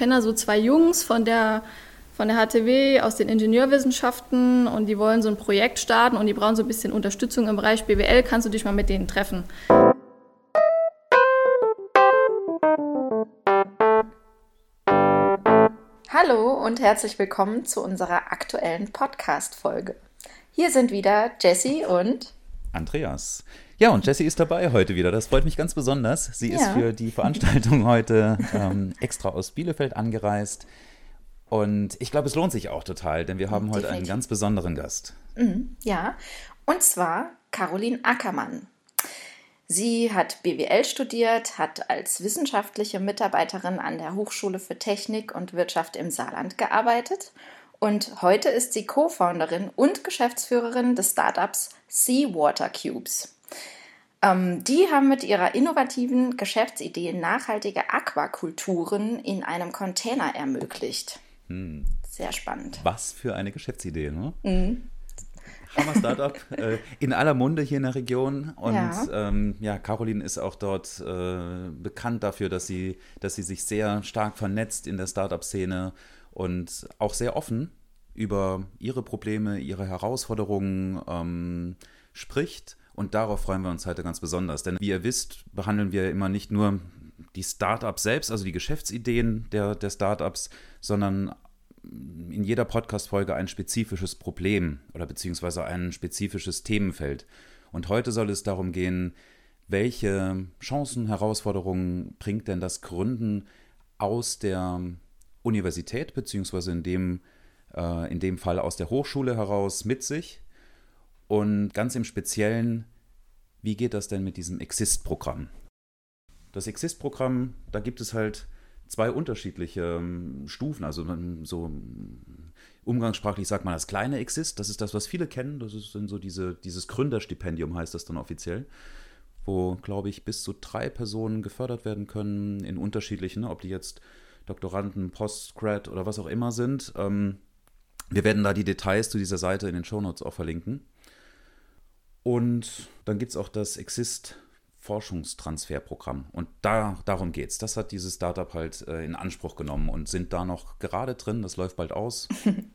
kenne da so zwei Jungs von der, von der HTW aus den Ingenieurwissenschaften und die wollen so ein Projekt starten und die brauchen so ein bisschen Unterstützung im Bereich BWL. Kannst du dich mal mit denen treffen? Hallo und herzlich willkommen zu unserer aktuellen Podcast-Folge. Hier sind wieder Jessie und Andreas. Ja, und Jessie ist dabei heute wieder. Das freut mich ganz besonders. Sie ja. ist für die Veranstaltung heute ähm, extra aus Bielefeld angereist. Und ich glaube, es lohnt sich auch total, denn wir haben Definitiv. heute einen ganz besonderen Gast. Mhm, ja, und zwar Caroline Ackermann. Sie hat BWL studiert, hat als wissenschaftliche Mitarbeiterin an der Hochschule für Technik und Wirtschaft im Saarland gearbeitet und heute ist sie Co-Founderin und Geschäftsführerin des Startups Seawater Cubes. Ähm, die haben mit ihrer innovativen Geschäftsidee nachhaltige Aquakulturen in einem Container ermöglicht. Hm. Sehr spannend. Was für eine Geschäftsidee, ne? Mhm. Hammer Startup äh, in aller Munde hier in der Region. Und ja, ähm, ja Caroline ist auch dort äh, bekannt dafür, dass sie, dass sie sich sehr stark vernetzt in der Startup-Szene und auch sehr offen über ihre Probleme, ihre Herausforderungen ähm, spricht. Und darauf freuen wir uns heute ganz besonders. Denn wie ihr wisst, behandeln wir immer nicht nur die Startups selbst, also die Geschäftsideen der, der Startups, sondern in jeder Podcast-Folge ein spezifisches Problem oder beziehungsweise ein spezifisches Themenfeld. Und heute soll es darum gehen, welche Chancen, Herausforderungen bringt denn das Gründen aus der Universität, beziehungsweise in dem, äh, in dem Fall aus der Hochschule heraus mit sich? Und ganz im Speziellen, wie geht das denn mit diesem Exist-Programm? Das Exist-Programm, da gibt es halt zwei unterschiedliche ähm, Stufen. Also so umgangssprachlich sagt man das kleine Exist, das ist das, was viele kennen. Das ist dann so diese, dieses Gründerstipendium, heißt das dann offiziell wo, glaube ich, bis zu drei Personen gefördert werden können in unterschiedlichen, ob die jetzt Doktoranden, Postgrad oder was auch immer sind. Ähm, wir werden da die Details zu dieser Seite in den Shownotes auch verlinken. Und dann gibt es auch das Exist Forschungstransferprogramm. Und da, darum geht es. Das hat dieses Startup halt äh, in Anspruch genommen und sind da noch gerade drin. Das läuft bald aus.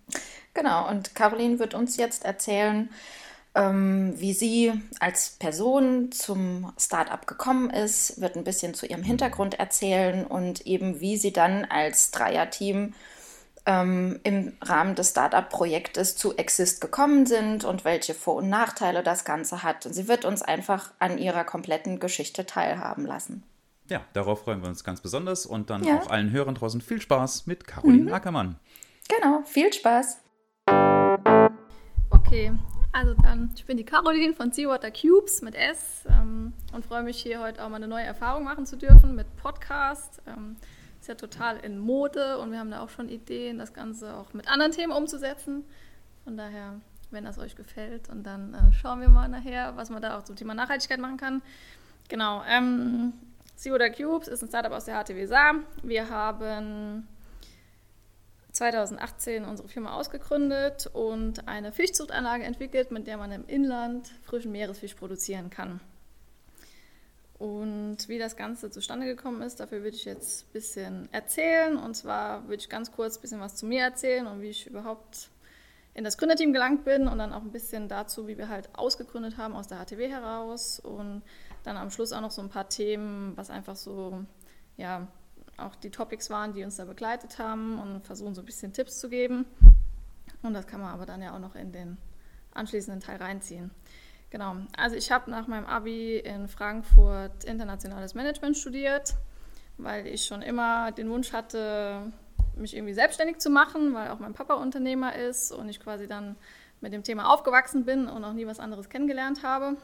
genau, und Caroline wird uns jetzt erzählen, ähm, wie sie als Person zum Startup gekommen ist, wird ein bisschen zu ihrem Hintergrund erzählen und eben wie sie dann als Dreierteam ähm, im Rahmen des Startup-Projektes zu Exist gekommen sind und welche Vor- und Nachteile das Ganze hat. Und sie wird uns einfach an ihrer kompletten Geschichte teilhaben lassen. Ja, darauf freuen wir uns ganz besonders und dann ja. auch allen Hörern draußen viel Spaß mit Caroline mhm. Ackermann. Genau, viel Spaß. Okay, also dann, ich bin die Caroline von Seawater Cubes mit S ähm, und freue mich hier heute auch mal eine neue Erfahrung machen zu dürfen mit Podcast. Ähm, ist ja total in Mode und wir haben da auch schon Ideen, das Ganze auch mit anderen Themen umzusetzen. Von daher, wenn das euch gefällt und dann äh, schauen wir mal nachher, was man da auch zum Thema Nachhaltigkeit machen kann. Genau, ähm, Seawater Cubes ist ein Startup aus der HTW Saar. Wir haben 2018 unsere Firma ausgegründet und eine Fischzuchtanlage entwickelt, mit der man im Inland frischen Meeresfisch produzieren kann. Und wie das Ganze zustande gekommen ist, dafür würde ich jetzt ein bisschen erzählen. Und zwar würde ich ganz kurz ein bisschen was zu mir erzählen und wie ich überhaupt in das Gründerteam gelangt bin und dann auch ein bisschen dazu, wie wir halt ausgegründet haben aus der HTW heraus und dann am Schluss auch noch so ein paar Themen, was einfach so, ja, auch die Topics waren, die uns da begleitet haben und versuchen so ein bisschen Tipps zu geben. Und das kann man aber dann ja auch noch in den anschließenden Teil reinziehen. Genau, also ich habe nach meinem ABI in Frankfurt internationales Management studiert, weil ich schon immer den Wunsch hatte, mich irgendwie selbstständig zu machen, weil auch mein Papa Unternehmer ist und ich quasi dann mit dem Thema aufgewachsen bin und auch nie was anderes kennengelernt habe.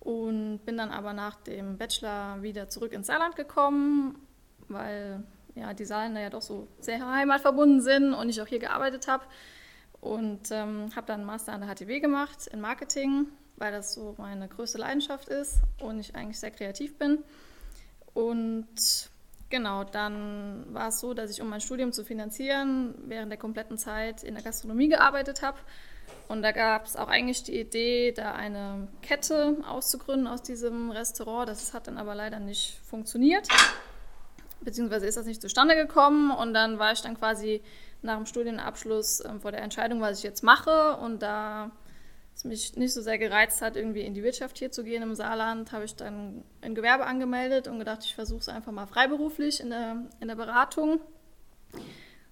Und bin dann aber nach dem Bachelor wieder zurück ins Saarland gekommen, weil ja, die Saarländer ja doch so sehr heimatverbunden sind und ich auch hier gearbeitet habe. Und ähm, habe dann einen Master an der HTW gemacht in Marketing, weil das so meine größte Leidenschaft ist und ich eigentlich sehr kreativ bin. Und genau, dann war es so, dass ich, um mein Studium zu finanzieren, während der kompletten Zeit in der Gastronomie gearbeitet habe und da gab es auch eigentlich die Idee, da eine Kette auszugründen aus diesem Restaurant. Das hat dann aber leider nicht funktioniert. beziehungsweise ist das nicht zustande gekommen und dann war ich dann quasi nach dem Studienabschluss äh, vor der Entscheidung, was ich jetzt mache. Und da es mich nicht so sehr gereizt hat, irgendwie in die Wirtschaft hier zu gehen im Saarland, habe ich dann ein Gewerbe angemeldet und gedacht, ich versuche es einfach mal freiberuflich in der, in der Beratung.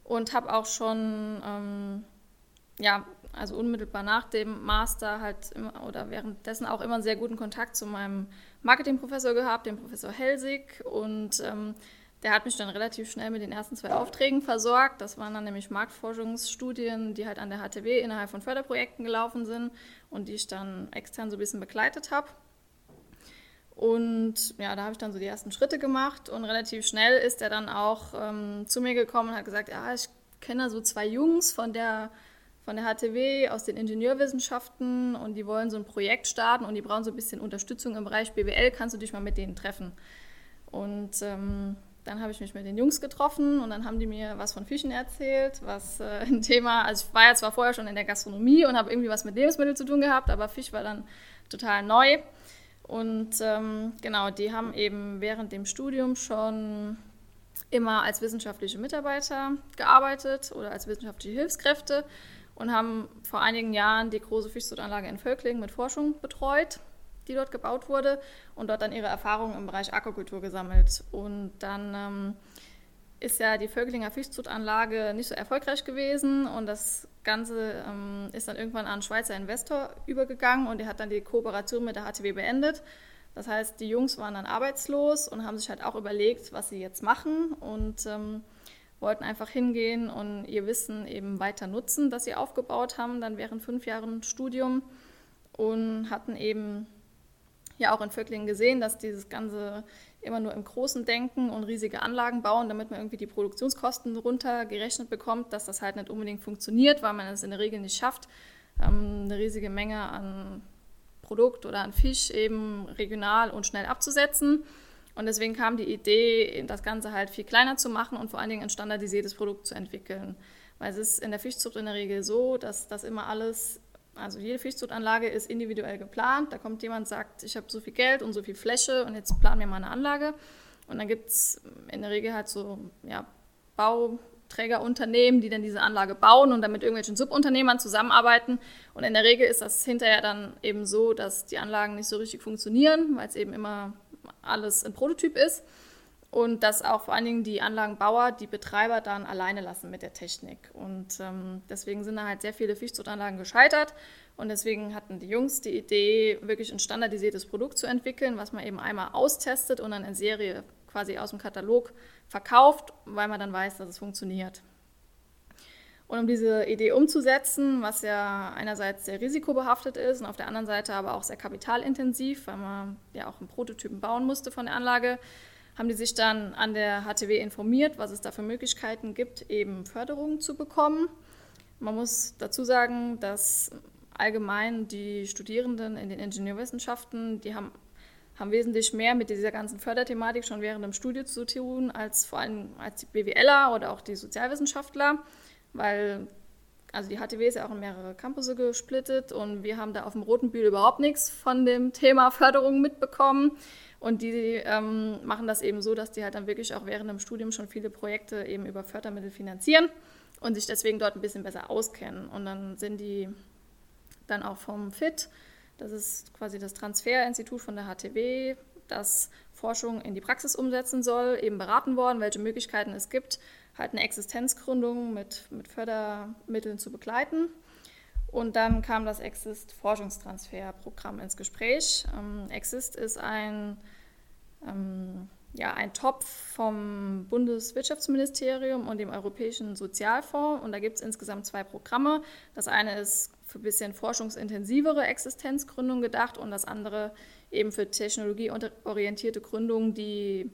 Und habe auch schon, ähm, ja, also unmittelbar nach dem Master halt immer, oder währenddessen auch immer einen sehr guten Kontakt zu meinem Marketingprofessor gehabt, dem Professor Helsig. Und ähm, der hat mich dann relativ schnell mit den ersten zwei Aufträgen versorgt. Das waren dann nämlich Marktforschungsstudien, die halt an der HTW innerhalb von Förderprojekten gelaufen sind und die ich dann extern so ein bisschen begleitet habe. Und ja, da habe ich dann so die ersten Schritte gemacht und relativ schnell ist er dann auch ähm, zu mir gekommen und hat gesagt, ja, ich kenne so zwei Jungs von der, von der HTW aus den Ingenieurwissenschaften und die wollen so ein Projekt starten und die brauchen so ein bisschen Unterstützung im Bereich BWL, kannst du dich mal mit denen treffen? Und ähm, dann habe ich mich mit den Jungs getroffen und dann haben die mir was von Fischen erzählt, was äh, ein Thema, also ich war ja zwar vorher schon in der Gastronomie und habe irgendwie was mit Lebensmitteln zu tun gehabt, aber Fisch war dann total neu. Und ähm, genau, die haben eben während dem Studium schon immer als wissenschaftliche Mitarbeiter gearbeitet oder als wissenschaftliche Hilfskräfte und haben vor einigen Jahren die große Fischzuchtanlage in Völkling mit Forschung betreut die dort gebaut wurde und dort dann ihre Erfahrungen im Bereich Aquakultur gesammelt. Und dann ähm, ist ja die Völklinger Fischzuchtanlage nicht so erfolgreich gewesen und das Ganze ähm, ist dann irgendwann an einen Schweizer Investor übergegangen und der hat dann die Kooperation mit der HTW beendet. Das heißt, die Jungs waren dann arbeitslos und haben sich halt auch überlegt, was sie jetzt machen und ähm, wollten einfach hingehen und ihr Wissen eben weiter nutzen, das sie aufgebaut haben, dann während fünf Jahren Studium und hatten eben ja auch in Vöcklingen gesehen, dass dieses Ganze immer nur im Großen denken und riesige Anlagen bauen, damit man irgendwie die Produktionskosten runtergerechnet bekommt, dass das halt nicht unbedingt funktioniert, weil man es in der Regel nicht schafft, ähm, eine riesige Menge an Produkt oder an Fisch eben regional und schnell abzusetzen. Und deswegen kam die Idee, das Ganze halt viel kleiner zu machen und vor allen Dingen ein standardisiertes Produkt zu entwickeln. Weil es ist in der Fischzucht in der Regel so, dass das immer alles also jede Fischzuchtanlage ist individuell geplant. Da kommt jemand, sagt, ich habe so viel Geld und so viel Fläche und jetzt planen wir mal eine Anlage. Und dann gibt es in der Regel halt so ja, Bauträgerunternehmen, die dann diese Anlage bauen und dann mit irgendwelchen Subunternehmern zusammenarbeiten. Und in der Regel ist das hinterher dann eben so, dass die Anlagen nicht so richtig funktionieren, weil es eben immer alles ein Prototyp ist und dass auch vor allen Dingen die Anlagenbauer die Betreiber dann alleine lassen mit der Technik. Und ähm, deswegen sind da halt sehr viele Fischzuchtanlagen gescheitert. Und deswegen hatten die Jungs die Idee, wirklich ein standardisiertes Produkt zu entwickeln, was man eben einmal austestet und dann in Serie quasi aus dem Katalog verkauft, weil man dann weiß, dass es funktioniert. Und um diese Idee umzusetzen, was ja einerseits sehr risikobehaftet ist und auf der anderen Seite aber auch sehr kapitalintensiv, weil man ja auch einen Prototypen bauen musste von der Anlage, haben die sich dann an der HTW informiert, was es da für Möglichkeiten gibt, eben Förderungen zu bekommen. Man muss dazu sagen, dass allgemein die Studierenden in den Ingenieurwissenschaften, die haben, haben wesentlich mehr mit dieser ganzen Förderthematik schon während dem Studium zu tun, als vor allem als die BWLer oder auch die Sozialwissenschaftler, weil also die HTW ist ja auch in mehrere Campusse gesplittet und wir haben da auf dem Roten Bühl überhaupt nichts von dem Thema Förderung mitbekommen. Und die ähm, machen das eben so, dass die halt dann wirklich auch während dem Studium schon viele Projekte eben über Fördermittel finanzieren und sich deswegen dort ein bisschen besser auskennen. Und dann sind die dann auch vom FIT, das ist quasi das Transferinstitut von der HTW, das Forschung in die Praxis umsetzen soll, eben beraten worden, welche Möglichkeiten es gibt, halt eine Existenzgründung mit, mit Fördermitteln zu begleiten. Und dann kam das Exist Forschungstransferprogramm ins Gespräch. Ähm, Exist ist ein, ähm, ja, ein Topf vom Bundeswirtschaftsministerium und dem Europäischen Sozialfonds. Und da gibt es insgesamt zwei Programme. Das eine ist für ein bisschen forschungsintensivere Existenzgründung gedacht und das andere eben für technologieorientierte Gründungen, die,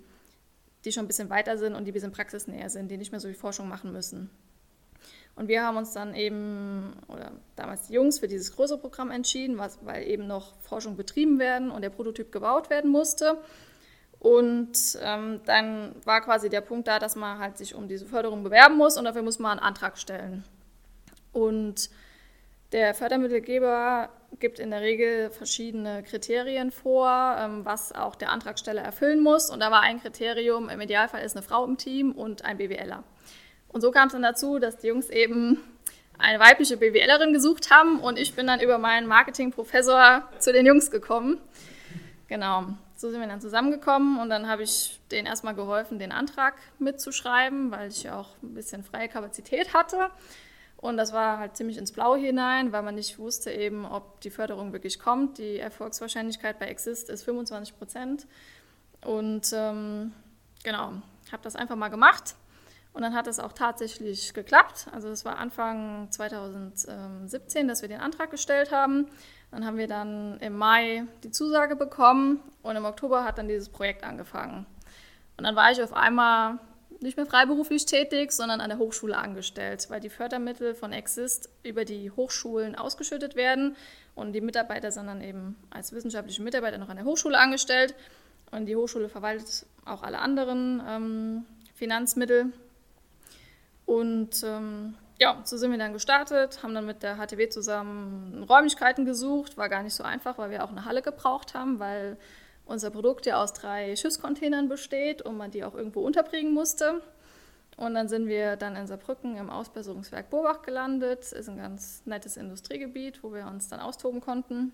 die schon ein bisschen weiter sind und die ein bisschen praxisnäher sind, die nicht mehr so viel Forschung machen müssen. Und wir haben uns dann eben, oder damals die Jungs, für dieses größere Programm entschieden, was, weil eben noch Forschung betrieben werden und der Prototyp gebaut werden musste. Und ähm, dann war quasi der Punkt da, dass man halt sich um diese Förderung bewerben muss und dafür muss man einen Antrag stellen. Und der Fördermittelgeber gibt in der Regel verschiedene Kriterien vor, ähm, was auch der Antragsteller erfüllen muss. Und da war ein Kriterium, im Idealfall ist eine Frau im Team und ein BWLer. Und so kam es dann dazu, dass die Jungs eben eine weibliche BWLerin gesucht haben und ich bin dann über meinen Marketingprofessor zu den Jungs gekommen. Genau, so sind wir dann zusammengekommen und dann habe ich denen erstmal geholfen, den Antrag mitzuschreiben, weil ich ja auch ein bisschen freie Kapazität hatte. Und das war halt ziemlich ins Blaue hinein, weil man nicht wusste eben, ob die Förderung wirklich kommt. Die Erfolgswahrscheinlichkeit bei Exist ist 25 Prozent. Und ähm, genau, habe das einfach mal gemacht. Und dann hat es auch tatsächlich geklappt. Also es war Anfang 2017, dass wir den Antrag gestellt haben. Dann haben wir dann im Mai die Zusage bekommen und im Oktober hat dann dieses Projekt angefangen. Und dann war ich auf einmal nicht mehr freiberuflich tätig, sondern an der Hochschule angestellt, weil die Fördermittel von Exist über die Hochschulen ausgeschüttet werden und die Mitarbeiter sind dann eben als wissenschaftliche Mitarbeiter noch an der Hochschule angestellt und die Hochschule verwaltet auch alle anderen ähm, Finanzmittel. Und ähm, ja, so sind wir dann gestartet, haben dann mit der HTW zusammen Räumlichkeiten gesucht. War gar nicht so einfach, weil wir auch eine Halle gebraucht haben, weil unser Produkt ja aus drei Schiffscontainern besteht und man die auch irgendwo unterbringen musste. Und dann sind wir dann in Saarbrücken im Ausbesserungswerk Bobach gelandet. Ist ein ganz nettes Industriegebiet, wo wir uns dann austoben konnten.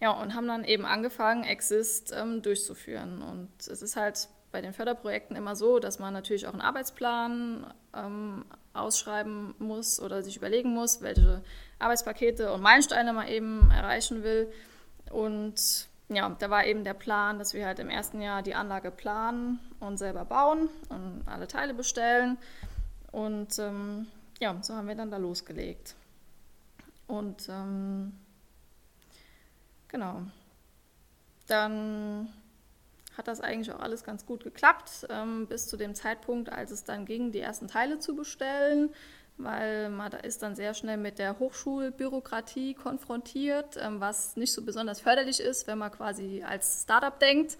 Ja, und haben dann eben angefangen, Exist ähm, durchzuführen. Und es ist halt bei den Förderprojekten immer so, dass man natürlich auch einen Arbeitsplan ähm, ausschreiben muss oder sich überlegen muss, welche Arbeitspakete und Meilensteine man eben erreichen will. Und ja, da war eben der Plan, dass wir halt im ersten Jahr die Anlage planen und selber bauen und alle Teile bestellen. Und ähm, ja, so haben wir dann da losgelegt. Und ähm, genau. Dann hat das eigentlich auch alles ganz gut geklappt, ähm, bis zu dem Zeitpunkt, als es dann ging, die ersten Teile zu bestellen weil man da ist dann sehr schnell mit der Hochschulbürokratie konfrontiert, ähm, was nicht so besonders förderlich ist, wenn man quasi als Startup denkt.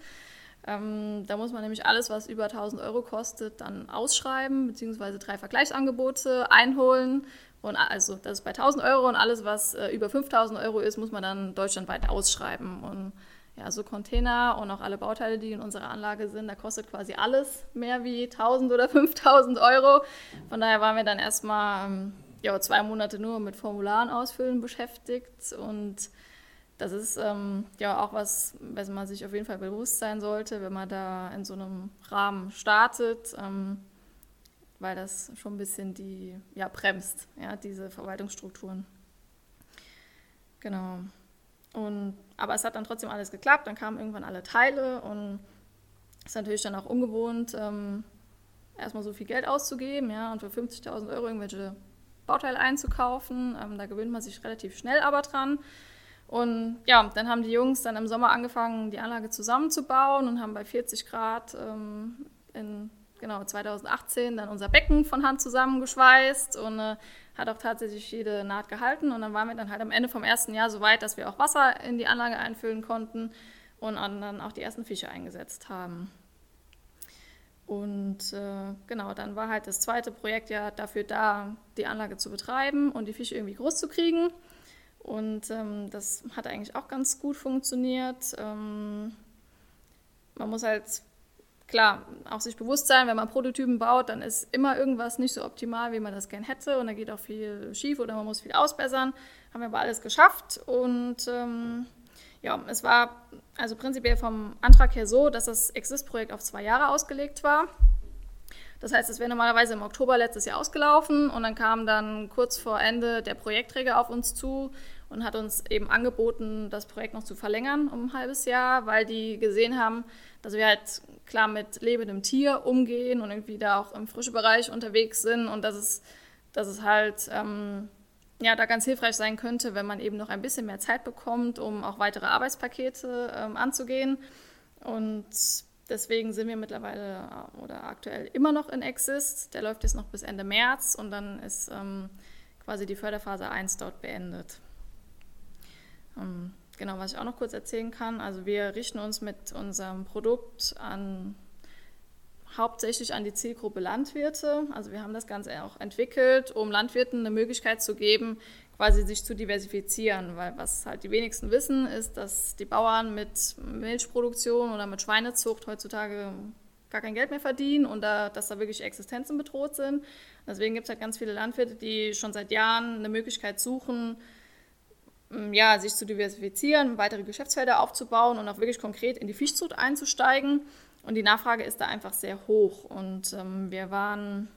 Ähm, da muss man nämlich alles, was über 1000 Euro kostet, dann ausschreiben, beziehungsweise drei Vergleichsangebote einholen. Und also das ist bei 1000 Euro und alles, was äh, über 5000 Euro ist, muss man dann deutschlandweit ausschreiben. Und ja, so Container und auch alle Bauteile, die in unserer Anlage sind, da kostet quasi alles mehr wie 1000 oder 5000 Euro. Von daher waren wir dann erstmal ähm, ja, zwei Monate nur mit Formularen ausfüllen beschäftigt und das ist ähm, ja auch was, was man sich auf jeden Fall bewusst sein sollte, wenn man da in so einem Rahmen startet, ähm, weil das schon ein bisschen die ja, bremst, ja, diese Verwaltungsstrukturen. Genau. Und, aber es hat dann trotzdem alles geklappt, dann kamen irgendwann alle Teile und es ist natürlich dann auch ungewohnt, ähm, erstmal so viel Geld auszugeben ja, und für 50.000 Euro irgendwelche Bauteile einzukaufen. Ähm, da gewöhnt man sich relativ schnell aber dran. Und ja, dann haben die Jungs dann im Sommer angefangen, die Anlage zusammenzubauen und haben bei 40 Grad ähm, in genau 2018 dann unser Becken von Hand zusammengeschweißt und äh, hat auch tatsächlich jede Naht gehalten. Und dann waren wir dann halt am Ende vom ersten Jahr so weit, dass wir auch Wasser in die Anlage einfüllen konnten und dann auch die ersten Fische eingesetzt haben. Und äh, genau, dann war halt das zweite Projekt ja dafür da, die Anlage zu betreiben und die Fische irgendwie groß zu kriegen. Und ähm, das hat eigentlich auch ganz gut funktioniert. Ähm, man muss halt klar, auch sich bewusst sein, wenn man Prototypen baut, dann ist immer irgendwas nicht so optimal, wie man das gern hätte und da geht auch viel schief oder man muss viel ausbessern. Haben wir aber alles geschafft und ähm, ja, es war also prinzipiell vom Antrag her so, dass das Exist-Projekt auf zwei Jahre ausgelegt war. Das heißt, es wäre normalerweise im Oktober letztes Jahr ausgelaufen und dann kam dann kurz vor Ende der Projektträger auf uns zu und hat uns eben angeboten, das Projekt noch zu verlängern um ein halbes Jahr, weil die gesehen haben, dass wir halt klar mit lebendem Tier umgehen und irgendwie da auch im frischen Bereich unterwegs sind und dass es, dass es halt ähm, ja, da ganz hilfreich sein könnte, wenn man eben noch ein bisschen mehr Zeit bekommt, um auch weitere Arbeitspakete ähm, anzugehen. Und deswegen sind wir mittlerweile äh, oder aktuell immer noch in Exist. Der läuft jetzt noch bis Ende März und dann ist ähm, quasi die Förderphase 1 dort beendet. Ähm, Genau, was ich auch noch kurz erzählen kann. Also wir richten uns mit unserem Produkt an hauptsächlich an die Zielgruppe Landwirte. Also wir haben das Ganze auch entwickelt, um Landwirten eine Möglichkeit zu geben, quasi sich zu diversifizieren, weil was halt die wenigsten wissen, ist, dass die Bauern mit Milchproduktion oder mit Schweinezucht heutzutage gar kein Geld mehr verdienen und da, dass da wirklich Existenzen bedroht sind. Deswegen gibt es halt ganz viele Landwirte, die schon seit Jahren eine Möglichkeit suchen, ja, sich zu diversifizieren, weitere Geschäftsfelder aufzubauen und auch wirklich konkret in die Fischzucht einzusteigen. Und die Nachfrage ist da einfach sehr hoch. Und ähm, wir waren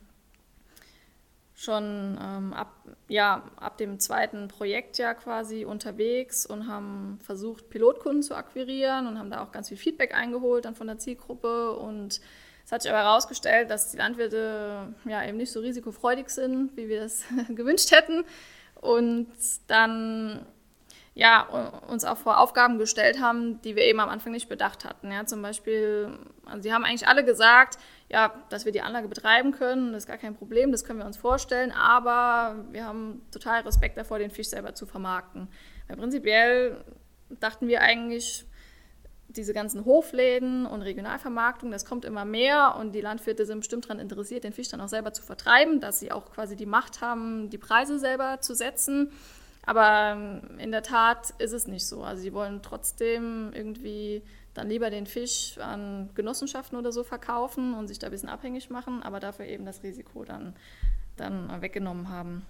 schon ähm, ab, ja, ab dem zweiten Projektjahr quasi unterwegs und haben versucht, Pilotkunden zu akquirieren und haben da auch ganz viel Feedback eingeholt dann von der Zielgruppe. Und es hat sich aber herausgestellt, dass die Landwirte ja eben nicht so risikofreudig sind, wie wir es gewünscht hätten. Und dann ja, uns auch vor Aufgaben gestellt haben, die wir eben am Anfang nicht bedacht hatten. Ja, zum Beispiel, also sie haben eigentlich alle gesagt, ja, dass wir die Anlage betreiben können, das ist gar kein Problem, das können wir uns vorstellen, aber wir haben total Respekt davor, den Fisch selber zu vermarkten. Weil prinzipiell dachten wir eigentlich, diese ganzen Hofläden und Regionalvermarktung, das kommt immer mehr und die Landwirte sind bestimmt daran interessiert, den Fisch dann auch selber zu vertreiben, dass sie auch quasi die Macht haben, die Preise selber zu setzen. Aber ähm, in der Tat ist es nicht so. Also sie wollen trotzdem irgendwie dann lieber den Fisch an Genossenschaften oder so verkaufen und sich da ein bisschen abhängig machen, aber dafür eben das Risiko dann, dann weggenommen haben.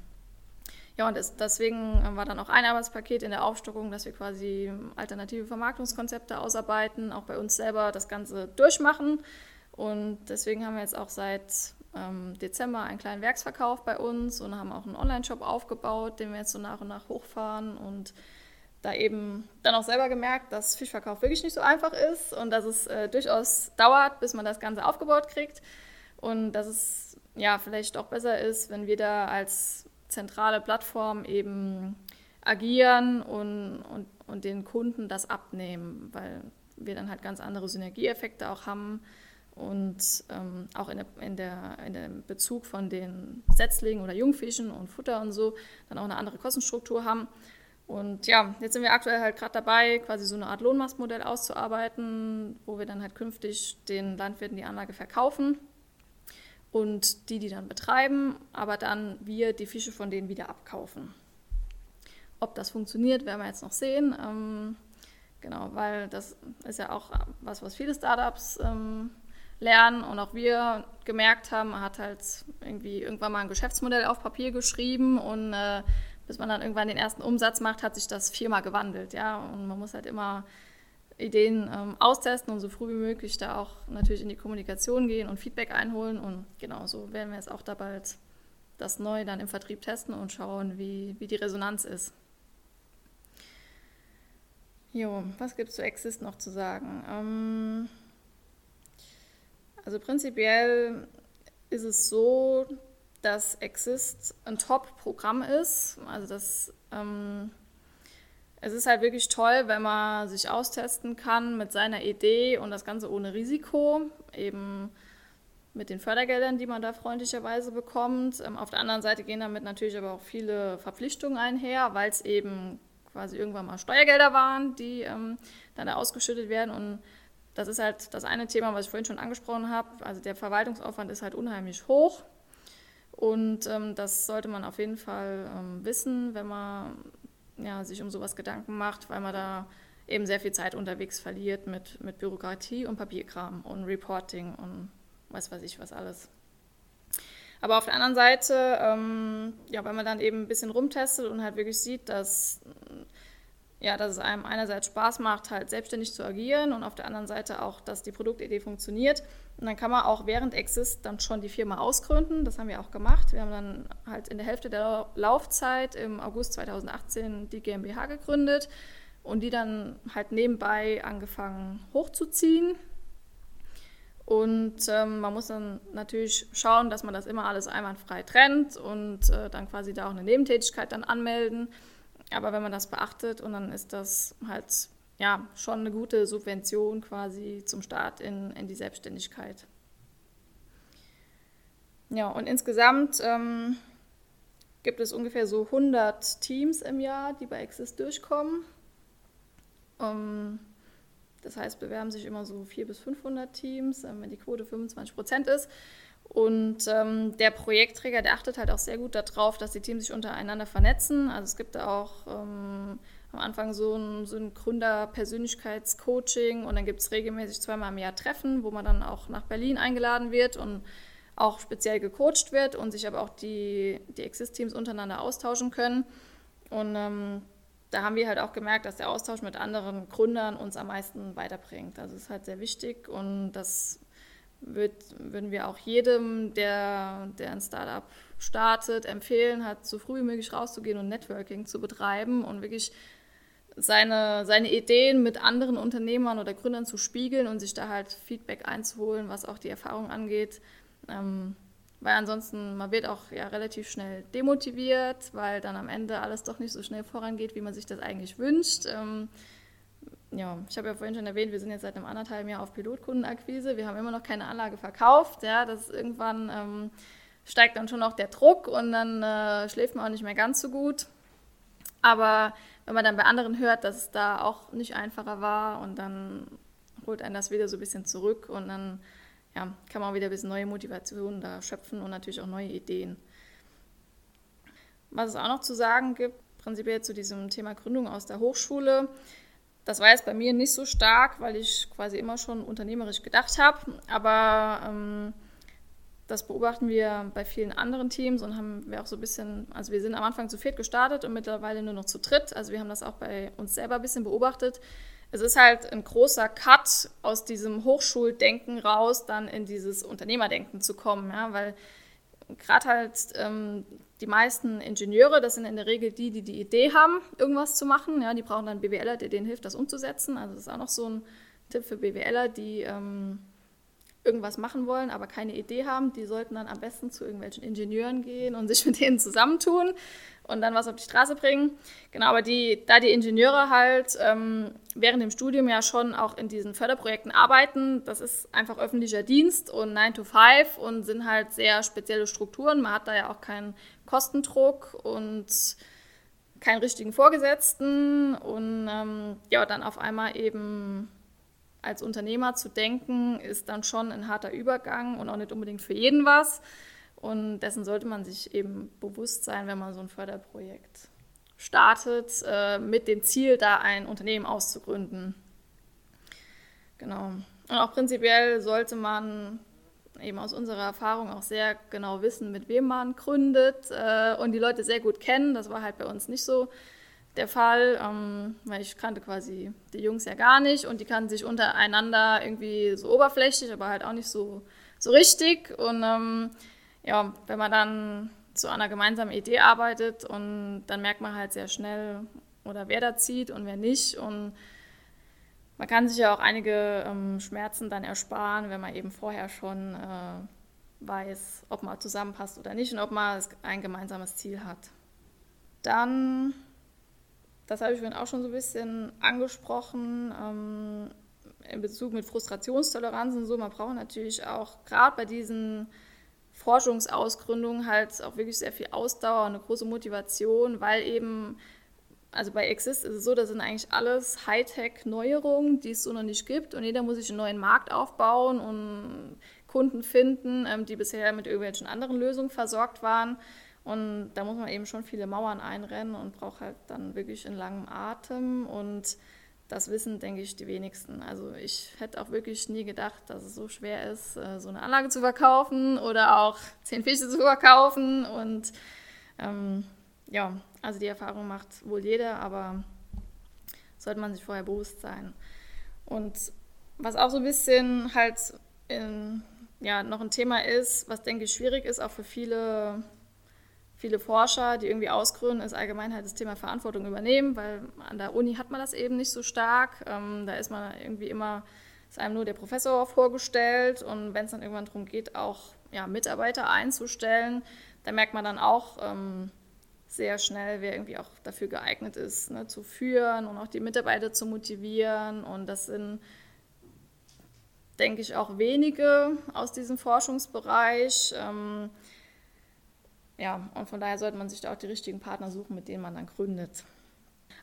Ja, und es, deswegen war dann auch ein Arbeitspaket in der Aufstockung, dass wir quasi alternative Vermarktungskonzepte ausarbeiten, auch bei uns selber das Ganze durchmachen. Und deswegen haben wir jetzt auch seit ähm, Dezember einen kleinen Werksverkauf bei uns und haben auch einen Online-Shop aufgebaut, den wir jetzt so nach und nach hochfahren und da eben dann auch selber gemerkt, dass Fischverkauf wirklich nicht so einfach ist und dass es äh, durchaus dauert, bis man das Ganze aufgebaut kriegt und dass es ja vielleicht auch besser ist, wenn wir da als zentrale Plattform eben agieren und, und, und den Kunden das abnehmen, weil wir dann halt ganz andere Synergieeffekte auch haben und ähm, auch in, der, in, der, in dem Bezug von den Setzlingen oder Jungfischen und Futter und so dann auch eine andere Kostenstruktur haben. Und ja, jetzt sind wir aktuell halt gerade dabei, quasi so eine Art Lohnmastmodell auszuarbeiten, wo wir dann halt künftig den Landwirten die Anlage verkaufen und die, die dann betreiben, aber dann wir die Fische von denen wieder abkaufen. Ob das funktioniert, werden wir jetzt noch sehen. Ähm, genau, weil das ist ja auch was, was viele Startups ähm, lernen und auch wir gemerkt haben, man hat halt irgendwie irgendwann mal ein Geschäftsmodell auf Papier geschrieben und äh, bis man dann irgendwann den ersten Umsatz macht, hat sich das viermal gewandelt, ja, und man muss halt immer Ideen ähm, austesten und so früh wie möglich da auch natürlich in die Kommunikation gehen und Feedback einholen und genau so werden wir jetzt auch da bald das neu dann im Vertrieb testen und schauen, wie, wie die Resonanz ist. Jo, was gibt es zu Exist noch zu sagen? Ähm, also prinzipiell ist es so, dass Exist ein Top-Programm ist. Also das, ähm, es ist halt wirklich toll, wenn man sich austesten kann mit seiner Idee und das Ganze ohne Risiko, eben mit den Fördergeldern, die man da freundlicherweise bekommt. Ähm, auf der anderen Seite gehen damit natürlich aber auch viele Verpflichtungen einher, weil es eben quasi irgendwann mal Steuergelder waren, die ähm, dann da ausgeschüttet werden und das ist halt das eine Thema, was ich vorhin schon angesprochen habe. Also der Verwaltungsaufwand ist halt unheimlich hoch. Und ähm, das sollte man auf jeden Fall ähm, wissen, wenn man ja, sich um sowas Gedanken macht, weil man da eben sehr viel Zeit unterwegs verliert mit, mit Bürokratie und Papierkram und Reporting und weiß weiß ich was alles. Aber auf der anderen Seite, ähm, ja, wenn man dann eben ein bisschen rumtestet und halt wirklich sieht, dass ja, dass es einem einerseits Spaß macht, halt selbstständig zu agieren und auf der anderen Seite auch, dass die Produktidee funktioniert. Und dann kann man auch während Exist dann schon die Firma ausgründen. Das haben wir auch gemacht. Wir haben dann halt in der Hälfte der Laufzeit im August 2018 die GmbH gegründet und die dann halt nebenbei angefangen hochzuziehen. Und ähm, man muss dann natürlich schauen, dass man das immer alles einwandfrei trennt und äh, dann quasi da auch eine Nebentätigkeit dann anmelden. Aber wenn man das beachtet und dann ist das halt ja schon eine gute Subvention quasi zum Start in, in die Selbstständigkeit. Ja, und insgesamt ähm, gibt es ungefähr so 100 Teams im Jahr, die bei Exist durchkommen. Um, ähm, das heißt, bewerben sich immer so 400 bis 500 Teams, ähm, wenn die Quote 25 Prozent ist. Und ähm, der Projektträger, der achtet halt auch sehr gut darauf, dass die Teams sich untereinander vernetzen. Also es gibt auch ähm, am Anfang so ein, so ein Gründer-Persönlichkeitscoaching und dann gibt es regelmäßig zweimal im Jahr Treffen, wo man dann auch nach Berlin eingeladen wird und auch speziell gecoacht wird und sich aber auch die, die Exist-Teams untereinander austauschen können. Und ähm, da haben wir halt auch gemerkt, dass der Austausch mit anderen Gründern uns am meisten weiterbringt. Also es ist halt sehr wichtig und das wird, würden wir auch jedem, der, der ein Startup startet, empfehlen, hat so früh wie möglich rauszugehen und Networking zu betreiben und wirklich seine, seine Ideen mit anderen Unternehmern oder Gründern zu spiegeln und sich da halt Feedback einzuholen, was auch die Erfahrung angeht. Ähm, weil ansonsten, man wird auch ja relativ schnell demotiviert, weil dann am Ende alles doch nicht so schnell vorangeht, wie man sich das eigentlich wünscht. Ähm, ja, ich habe ja vorhin schon erwähnt, wir sind jetzt seit einem anderthalben Jahr auf Pilotkundenakquise. Wir haben immer noch keine Anlage verkauft. Ja, das irgendwann ähm, steigt dann schon auch der Druck und dann äh, schläft man auch nicht mehr ganz so gut. Aber wenn man dann bei anderen hört, dass es da auch nicht einfacher war und dann holt einen das wieder so ein bisschen zurück und dann ja, kann man wieder ein bisschen neue Motivationen da schöpfen und natürlich auch neue Ideen. Was es auch noch zu sagen gibt, prinzipiell zu diesem Thema Gründung aus der Hochschule, das war jetzt bei mir nicht so stark, weil ich quasi immer schon unternehmerisch gedacht habe. Aber ähm, das beobachten wir bei vielen anderen Teams und haben wir auch so ein bisschen, also wir sind am Anfang zu viert gestartet und mittlerweile nur noch zu dritt. Also wir haben das auch bei uns selber ein bisschen beobachtet. Es ist halt ein großer Cut aus diesem Hochschuldenken raus, dann in dieses Unternehmerdenken zu kommen, ja, weil gerade halt ähm, die meisten Ingenieure, das sind in der Regel die, die die Idee haben, irgendwas zu machen. Ja, die brauchen dann BWLer, der denen hilft, das umzusetzen. Also das ist auch noch so ein Tipp für BWLer, die ähm, irgendwas machen wollen, aber keine Idee haben. Die sollten dann am besten zu irgendwelchen Ingenieuren gehen und sich mit denen zusammentun und dann was auf die Straße bringen. Genau, aber die, da die Ingenieure halt ähm, während dem Studium ja schon auch in diesen Förderprojekten arbeiten, das ist einfach öffentlicher Dienst und 9 to 5 und sind halt sehr spezielle Strukturen. Man hat da ja auch keinen Kostendruck und keinen richtigen Vorgesetzten und ähm, ja, dann auf einmal eben als Unternehmer zu denken, ist dann schon ein harter Übergang und auch nicht unbedingt für jeden was. Und dessen sollte man sich eben bewusst sein, wenn man so ein Förderprojekt startet, äh, mit dem Ziel, da ein Unternehmen auszugründen. Genau. Und auch prinzipiell sollte man eben aus unserer Erfahrung auch sehr genau wissen, mit wem man gründet äh, und die Leute sehr gut kennen. Das war halt bei uns nicht so der Fall, ähm, weil ich kannte quasi die Jungs ja gar nicht und die kannten sich untereinander irgendwie so oberflächlich, aber halt auch nicht so, so richtig. Und ähm, ja, wenn man dann zu einer gemeinsamen Idee arbeitet und dann merkt man halt sehr schnell, oder wer da zieht und wer nicht. Und man kann sich ja auch einige ähm, Schmerzen dann ersparen, wenn man eben vorher schon äh, weiß, ob man zusammenpasst oder nicht und ob man ein gemeinsames Ziel hat. Dann, das habe ich vorhin auch schon so ein bisschen angesprochen, ähm, in Bezug mit Frustrationstoleranz und so, man braucht natürlich auch gerade bei diesen Forschungsausgründung halt auch wirklich sehr viel Ausdauer und eine große Motivation, weil eben, also bei Exist ist es so, das sind eigentlich alles Hightech-Neuerungen, die es so noch nicht gibt und jeder muss sich einen neuen Markt aufbauen und Kunden finden, ähm, die bisher mit irgendwelchen anderen Lösungen versorgt waren. Und da muss man eben schon viele Mauern einrennen und braucht halt dann wirklich einen langen Atem und das wissen, denke ich, die wenigsten. Also ich hätte auch wirklich nie gedacht, dass es so schwer ist, äh, so eine Anlage zu verkaufen oder auch zehn Fische zu verkaufen. Und ähm, ja, also die Erfahrung macht wohl jeder, aber sollte man sich vorher bewusst sein. Und was auch so ein bisschen halt in, ja, noch ein Thema ist, was denke ich schwierig ist, auch für viele viele Forscher, die irgendwie ausgründen, ist allgemein halt das Thema Verantwortung übernehmen, weil an der Uni hat man das eben nicht so stark. Ähm, da ist man irgendwie immer, ist einem nur der Professor vorgestellt und wenn es dann irgendwann darum geht, auch ja, Mitarbeiter einzustellen, da merkt man dann auch ähm, sehr schnell, wer irgendwie auch dafür geeignet ist, ne, zu führen und auch die Mitarbeiter zu motivieren. Und das sind, denke ich, auch wenige aus diesem Forschungsbereich. Ähm, ja, und von daher sollte man sich da auch die richtigen Partner suchen, mit denen man dann gründet.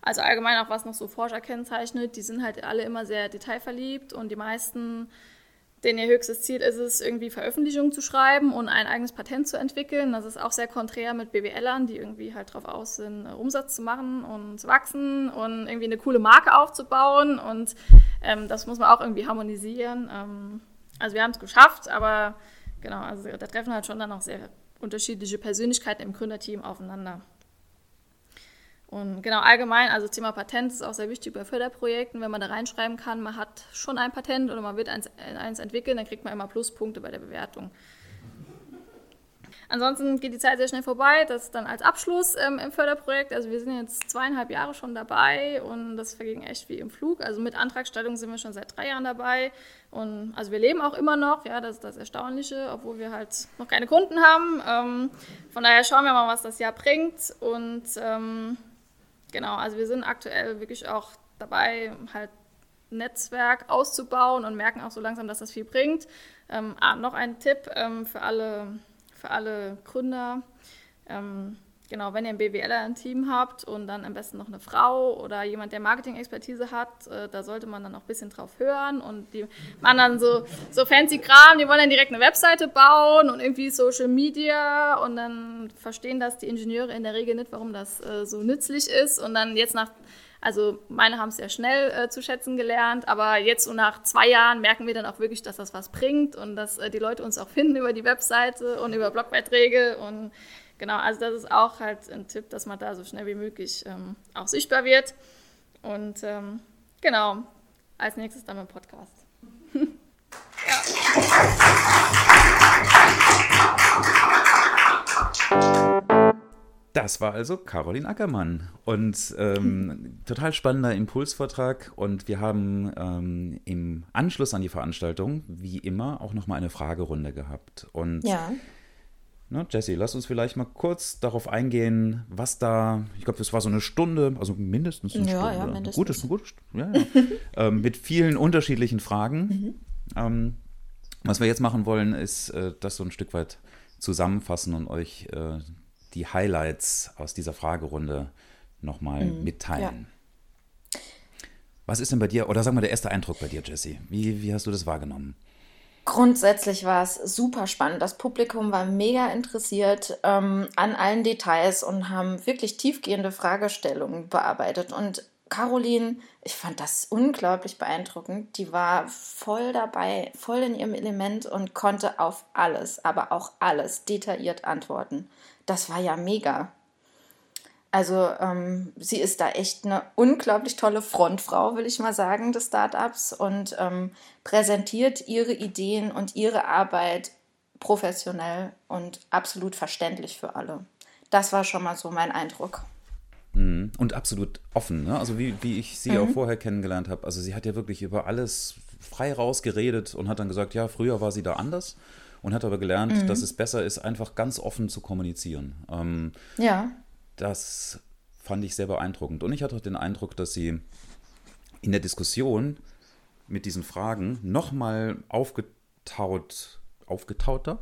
Also allgemein auch was noch so Forscher kennzeichnet, die sind halt alle immer sehr detailverliebt und die meisten denen ihr höchstes Ziel ist es, irgendwie Veröffentlichungen zu schreiben und ein eigenes Patent zu entwickeln. Das ist auch sehr konträr mit BWLern, die irgendwie halt drauf aus sind, Umsatz zu machen und zu wachsen und irgendwie eine coole Marke aufzubauen. Und ähm, das muss man auch irgendwie harmonisieren. Ähm, also wir haben es geschafft, aber genau, also da treffen halt schon dann auch sehr unterschiedliche Persönlichkeiten im Gründerteam aufeinander. Und genau allgemein, also Thema Patent ist auch sehr wichtig bei Förderprojekten. Wenn man da reinschreiben kann, man hat schon ein Patent oder man wird eins, eins entwickeln, dann kriegt man immer Pluspunkte bei der Bewertung. Ansonsten geht die Zeit sehr schnell vorbei. Das dann als Abschluss ähm, im Förderprojekt. Also wir sind jetzt zweieinhalb Jahre schon dabei und das verging echt wie im Flug. Also mit Antragstellung sind wir schon seit drei Jahren dabei. Und also wir leben auch immer noch, ja, das ist das Erstaunliche, obwohl wir halt noch keine Kunden haben. Ähm, von daher schauen wir mal, was das Jahr bringt. Und ähm, genau, also wir sind aktuell wirklich auch dabei, halt Netzwerk auszubauen und merken auch so langsam, dass das viel bringt. Ähm, ah, noch ein Tipp ähm, für, alle, für alle Gründer. Ähm, genau, wenn ihr ein BWLer im Team habt und dann am besten noch eine Frau oder jemand, der Marketing-Expertise hat, äh, da sollte man dann auch ein bisschen drauf hören und die machen dann so, so fancy Kram, die wollen dann direkt eine Webseite bauen und irgendwie Social Media und dann verstehen das die Ingenieure in der Regel nicht, warum das äh, so nützlich ist und dann jetzt nach also meine haben es sehr schnell äh, zu schätzen gelernt, aber jetzt so nach zwei Jahren merken wir dann auch wirklich, dass das was bringt und dass äh, die Leute uns auch finden über die Webseite und über Blogbeiträge und genau, also das ist auch halt ein Tipp, dass man da so schnell wie möglich ähm, auch sichtbar wird. Und ähm, genau, als nächstes dann mein Podcast. ja. Das war also Caroline Ackermann und ähm, total spannender Impulsvortrag und wir haben ähm, im Anschluss an die Veranstaltung wie immer auch nochmal eine Fragerunde gehabt und ja. Ne, Jesse, lass uns vielleicht mal kurz darauf eingehen, was da, ich glaube, das war so eine Stunde, also mindestens eine ja, Stunde. Ja, mindestens. Gute, eine gute Stunde, ja, ja. ähm, mit vielen unterschiedlichen Fragen. Mhm. Ähm, was wir jetzt machen wollen, ist äh, das so ein Stück weit zusammenfassen und euch äh, die Highlights aus dieser Fragerunde nochmal mhm. mitteilen. Ja. Was ist denn bei dir, oder sag mal der erste Eindruck bei dir, Jesse? Wie, wie hast du das wahrgenommen? Grundsätzlich war es super spannend. Das Publikum war mega interessiert ähm, an allen Details und haben wirklich tiefgehende Fragestellungen bearbeitet. Und Caroline, ich fand das unglaublich beeindruckend. Die war voll dabei, voll in ihrem Element und konnte auf alles, aber auch alles detailliert antworten. Das war ja mega. Also ähm, sie ist da echt eine unglaublich tolle Frontfrau, will ich mal sagen, des Startups und ähm, präsentiert ihre Ideen und ihre Arbeit professionell und absolut verständlich für alle. Das war schon mal so mein Eindruck. Mhm. Und absolut offen, ne? Also wie, wie ich sie mhm. auch vorher kennengelernt habe. Also sie hat ja wirklich über alles frei rausgeredet und hat dann gesagt, ja, früher war sie da anders und hat aber gelernt, mhm. dass es besser ist, einfach ganz offen zu kommunizieren. Ähm, ja. Das fand ich sehr beeindruckend. Und ich hatte auch den Eindruck, dass sie in der Diskussion mit diesen Fragen nochmal aufgetaut, aufgetauter?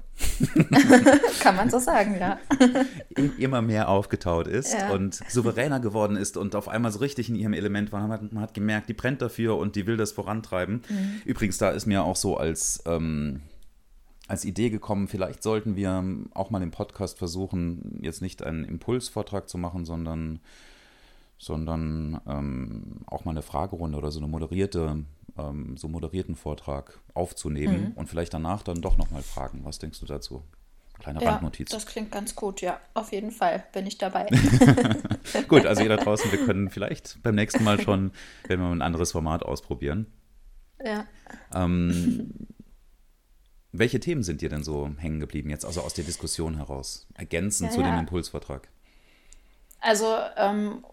Kann man so sagen, ja. Immer mehr aufgetaut ist ja. und souveräner geworden ist und auf einmal so richtig in ihrem Element war. Man hat, gemerkt, die brennt dafür und die will das vorantreiben. Mhm. Übrigens, da ist mir auch so als ähm, als Idee gekommen, vielleicht sollten wir auch mal im Podcast versuchen, jetzt nicht einen Impulsvortrag zu machen, sondern, sondern ähm, auch mal eine Fragerunde oder so eine moderierte, ähm, so moderierten Vortrag aufzunehmen mhm. und vielleicht danach dann doch nochmal fragen. Was denkst du dazu? Kleine ja, Randnotiz. Das klingt ganz gut, ja. Auf jeden Fall bin ich dabei. gut, also ihr da draußen, wir können vielleicht beim nächsten Mal schon, wenn wir ein anderes Format ausprobieren. Ja. Ähm, welche Themen sind dir denn so hängen geblieben, jetzt also aus der Diskussion heraus, ergänzend ja, zu dem Impulsvortrag? Also, ähm,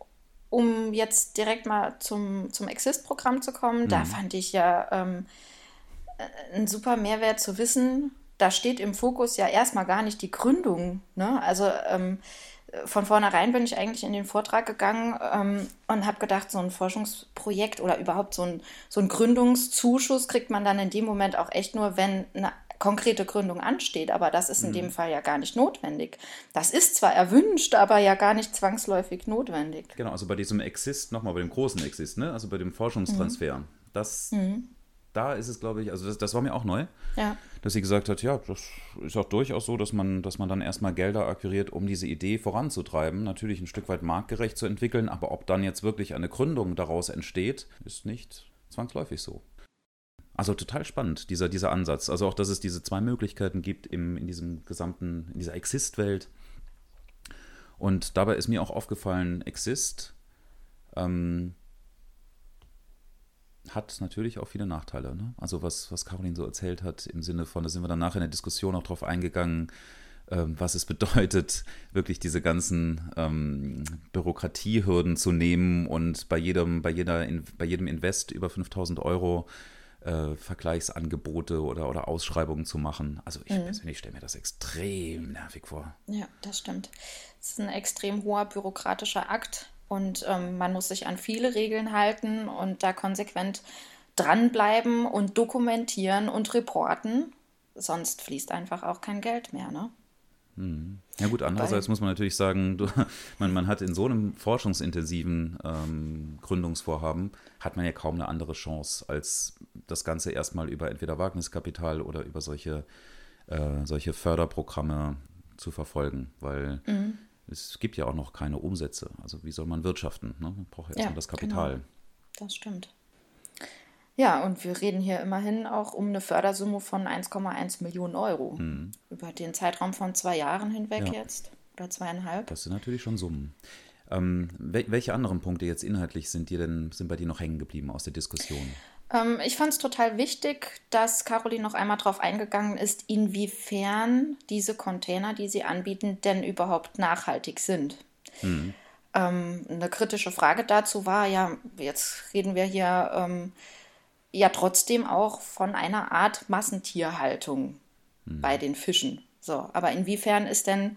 um jetzt direkt mal zum, zum Exist-Programm zu kommen, mhm. da fand ich ja ähm, ein super Mehrwert zu wissen, da steht im Fokus ja erstmal gar nicht die Gründung. Ne? Also ähm, von vornherein bin ich eigentlich in den Vortrag gegangen ähm, und habe gedacht, so ein Forschungsprojekt oder überhaupt so ein, so ein Gründungszuschuss kriegt man dann in dem Moment auch echt nur, wenn eine konkrete Gründung ansteht, aber das ist in mhm. dem Fall ja gar nicht notwendig. Das ist zwar erwünscht, aber ja gar nicht zwangsläufig notwendig. Genau, also bei diesem Exist, nochmal bei dem großen Exist, ne? also bei dem Forschungstransfer, mhm. das, mhm. da ist es, glaube ich, also das, das war mir auch neu, ja. dass sie gesagt hat, ja, das ist auch durchaus so, dass man, dass man dann erstmal Gelder akquiriert, um diese Idee voranzutreiben, natürlich ein Stück weit marktgerecht zu entwickeln, aber ob dann jetzt wirklich eine Gründung daraus entsteht, ist nicht zwangsläufig so. Also total spannend, dieser, dieser Ansatz. Also auch, dass es diese zwei Möglichkeiten gibt im, in diesem gesamten, in dieser Exist-Welt. Und dabei ist mir auch aufgefallen, Exist ähm, hat natürlich auch viele Nachteile. Ne? Also was, was Caroline so erzählt hat, im Sinne von, da sind wir dann nachher in der Diskussion auch drauf eingegangen, ähm, was es bedeutet, wirklich diese ganzen ähm, Bürokratiehürden zu nehmen und bei jedem, bei jeder, in, bei jedem Invest über 5000 Euro äh, Vergleichsangebote oder, oder Ausschreibungen zu machen. Also ich mhm. persönlich stelle mir das extrem nervig vor. Ja, das stimmt. Es ist ein extrem hoher bürokratischer Akt und ähm, man muss sich an viele Regeln halten und da konsequent dranbleiben und dokumentieren und reporten. Sonst fließt einfach auch kein Geld mehr, ne? Hm. Ja gut, andererseits Weil, muss man natürlich sagen, du, man, man hat in so einem forschungsintensiven ähm, Gründungsvorhaben, hat man ja kaum eine andere Chance, als das Ganze erstmal über entweder Wagniskapital oder über solche, äh, solche Förderprogramme zu verfolgen, weil mhm es gibt ja auch noch keine Umsätze. Also wie soll man wirtschaften? Ne? Man braucht ja erstmal ja, das Kapital. Genau. Das stimmt. Ja, und wir reden hier immerhin auch um eine Fördersumme von 1,1 Millionen Euro. Mhm. Über den Zeitraum von zwei Jahren hinweg ja. jetzt. Oder zweieinhalb. Das sind natürlich schon Summen. Ähm, welche anderen Punkte jetzt inhaltlich sind dir denn, sind bei dir noch hängen geblieben aus der Diskussion? Ähm, ich fand es total wichtig, dass Caroline noch einmal darauf eingegangen ist, inwiefern diese Container, die sie anbieten, denn überhaupt nachhaltig sind. Mhm. Ähm, eine kritische Frage dazu war, ja, jetzt reden wir hier ähm, ja trotzdem auch von einer Art Massentierhaltung mhm. bei den Fischen. So, aber inwiefern ist denn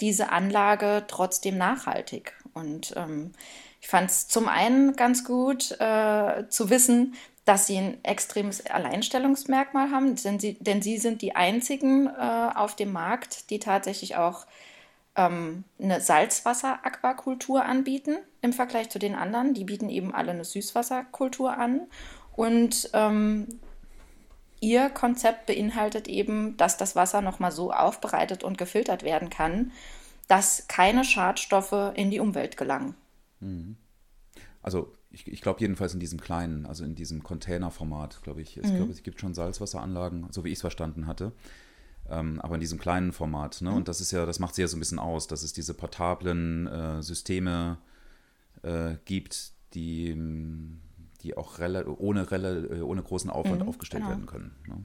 diese Anlage trotzdem nachhaltig? Und ähm, ich fand es zum einen ganz gut äh, zu wissen, dass sie ein extremes Alleinstellungsmerkmal haben, denn sie, denn sie sind die einzigen äh, auf dem Markt, die tatsächlich auch ähm, eine Salzwasser-Aquakultur anbieten im Vergleich zu den anderen. Die bieten eben alle eine Süßwasserkultur an. Und ähm, ihr Konzept beinhaltet eben, dass das Wasser nochmal so aufbereitet und gefiltert werden kann, dass keine Schadstoffe in die Umwelt gelangen. Mhm. Also ich, ich glaube jedenfalls in diesem kleinen, also in diesem Containerformat, glaube ich. Ich mhm. glaube, es gibt schon Salzwasseranlagen, so wie ich es verstanden hatte. Ähm, aber in diesem kleinen Format. Ne? Mhm. Und das ist ja, das macht sie ja so ein bisschen aus, dass es diese portablen äh, Systeme äh, gibt, die, die auch ohne, äh, ohne großen Aufwand mhm, aufgestellt genau. werden können. Ne?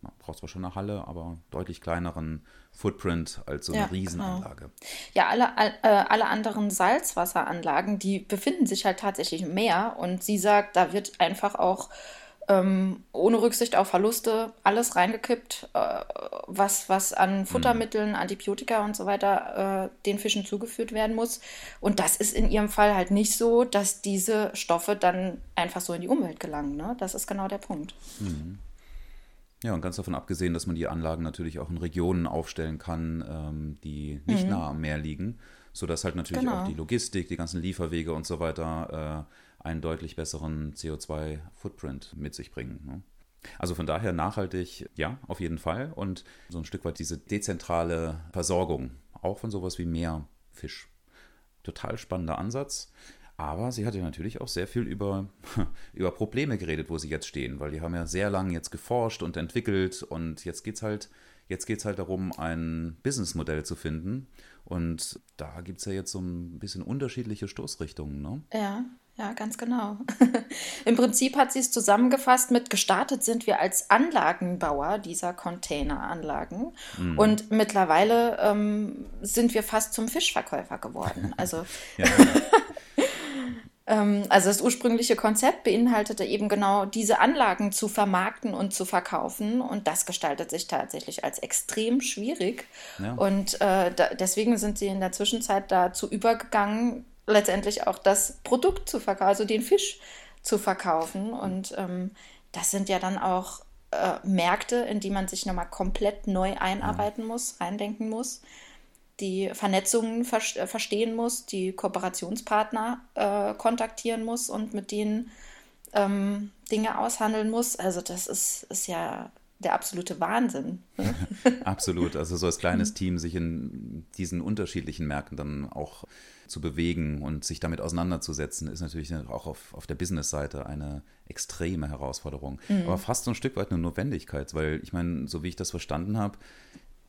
Man braucht zwar schon eine Halle, aber deutlich kleineren Footprint als so eine ja, Riesenanlage. Genau. Ja, alle, äh, alle anderen Salzwasseranlagen, die befinden sich halt tatsächlich im Meer und sie sagt, da wird einfach auch ähm, ohne Rücksicht auf Verluste alles reingekippt, äh, was, was an Futtermitteln, mhm. Antibiotika und so weiter äh, den Fischen zugeführt werden muss. Und das ist in ihrem Fall halt nicht so, dass diese Stoffe dann einfach so in die Umwelt gelangen. Ne? Das ist genau der Punkt. Mhm. Ja, und ganz davon abgesehen, dass man die Anlagen natürlich auch in Regionen aufstellen kann, ähm, die nicht mhm. nah am Meer liegen, sodass halt natürlich genau. auch die Logistik, die ganzen Lieferwege und so weiter äh, einen deutlich besseren CO2-Footprint mit sich bringen. Ne? Also von daher nachhaltig, ja, auf jeden Fall. Und so ein Stück weit diese dezentrale Versorgung, auch von sowas wie Meerfisch. Total spannender Ansatz. Aber sie hat ja natürlich auch sehr viel über, über Probleme geredet, wo sie jetzt stehen, weil die haben ja sehr lange jetzt geforscht und entwickelt und jetzt geht es halt, halt darum, ein Businessmodell zu finden. Und da gibt es ja jetzt so ein bisschen unterschiedliche Stoßrichtungen. Ne? Ja, ja, ganz genau. Im Prinzip hat sie es zusammengefasst mit, gestartet sind wir als Anlagenbauer dieser Containeranlagen mhm. und mittlerweile ähm, sind wir fast zum Fischverkäufer geworden. Also ja, ähm, also das ursprüngliche Konzept beinhaltete eben genau diese Anlagen zu vermarkten und zu verkaufen. Und das gestaltet sich tatsächlich als extrem schwierig. Ja. Und äh, da, deswegen sind sie in der Zwischenzeit dazu übergegangen, letztendlich auch das Produkt zu verkaufen, also den Fisch zu verkaufen. Und ähm, das sind ja dann auch äh, Märkte, in die man sich nochmal komplett neu einarbeiten muss, reindenken muss die Vernetzungen ver äh, verstehen muss, die Kooperationspartner äh, kontaktieren muss und mit denen ähm, Dinge aushandeln muss. Also das ist, ist ja der absolute Wahnsinn. Ne? Absolut. Also so als kleines Team sich in diesen unterschiedlichen Märkten dann auch zu bewegen und sich damit auseinanderzusetzen, ist natürlich auch auf, auf der Business-Seite eine extreme Herausforderung. Mhm. Aber fast so ein Stück weit eine Notwendigkeit, weil ich meine, so wie ich das verstanden habe,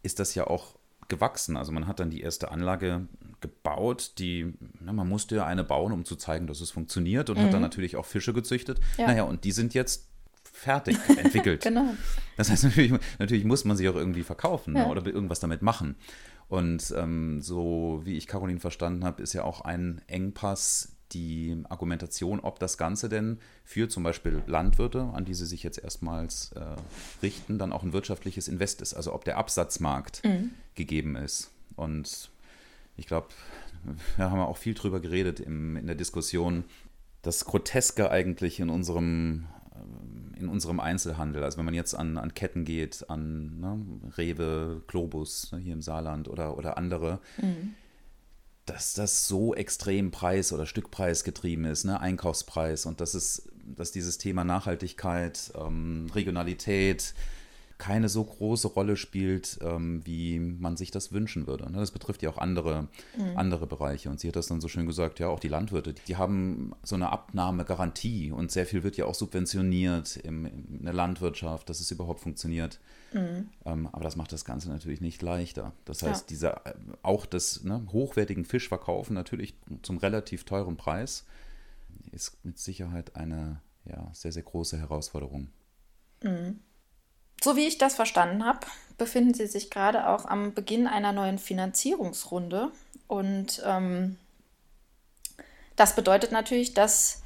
ist das ja auch gewachsen. Also man hat dann die erste Anlage gebaut, die, na, man musste ja eine bauen, um zu zeigen, dass es funktioniert und mhm. hat dann mhm. natürlich auch Fische gezüchtet. Ja. Naja, und die sind jetzt fertig entwickelt. genau. Das heißt, natürlich, natürlich muss man sie auch irgendwie verkaufen ja. oder irgendwas damit machen. Und ähm, so wie ich Caroline verstanden habe, ist ja auch ein Engpass die Argumentation, ob das Ganze denn für zum Beispiel Landwirte, an die sie sich jetzt erstmals äh, richten, dann auch ein wirtschaftliches Invest ist. Also ob der Absatzmarkt mhm. gegeben ist. Und ich glaube, wir haben auch viel drüber geredet im, in der Diskussion, das Groteske eigentlich in unserem in unserem Einzelhandel. Also wenn man jetzt an, an Ketten geht, an ne, Rewe, Globus ne, hier im Saarland oder, oder andere, mhm. dass das so extrem Preis- oder Stückpreis getrieben ist, ne, Einkaufspreis und das ist, dass dieses Thema Nachhaltigkeit, ähm, Regionalität, keine so große Rolle spielt, ähm, wie man sich das wünschen würde. Ne? Das betrifft ja auch andere, mhm. andere Bereiche. Und sie hat das dann so schön gesagt, ja, auch die Landwirte, die haben so eine Abnahmegarantie und sehr viel wird ja auch subventioniert im, in der Landwirtschaft, dass es überhaupt funktioniert. Mhm. Ähm, aber das macht das Ganze natürlich nicht leichter. Das heißt, ja. dieser, äh, auch das ne, hochwertigen Fisch verkaufen natürlich zum relativ teuren Preis ist mit Sicherheit eine ja, sehr, sehr große Herausforderung. Mhm. So wie ich das verstanden habe, befinden Sie sich gerade auch am Beginn einer neuen Finanzierungsrunde. Und ähm, das bedeutet natürlich, dass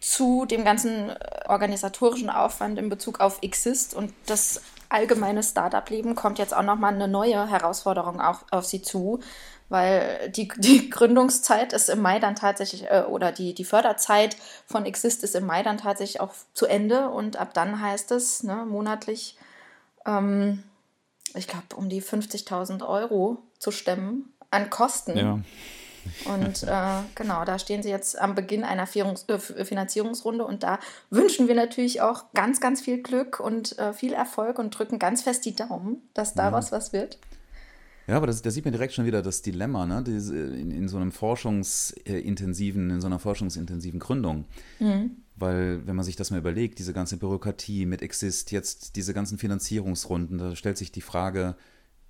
zu dem ganzen äh, organisatorischen Aufwand in Bezug auf Exist und das allgemeine Startup-Leben kommt jetzt auch nochmal eine neue Herausforderung auch auf Sie zu, weil die, die Gründungszeit ist im Mai dann tatsächlich, äh, oder die, die Förderzeit von Exist ist im Mai dann tatsächlich auch zu Ende und ab dann heißt es ne, monatlich, ähm, ich glaube, um die 50.000 Euro zu stemmen an Kosten. Ja. Und äh, genau, da stehen sie jetzt am Beginn einer Vierungs äh, Finanzierungsrunde und da wünschen wir natürlich auch ganz, ganz viel Glück und äh, viel Erfolg und drücken ganz fest die Daumen, dass daraus ja. was wird. Ja, aber das, da sieht man direkt schon wieder das Dilemma, ne? Diese, in, in, so einem forschungsintensiven, in so einer forschungsintensiven Gründung. Mhm. Weil, wenn man sich das mal überlegt, diese ganze Bürokratie mit Exist, jetzt diese ganzen Finanzierungsrunden, da stellt sich die Frage,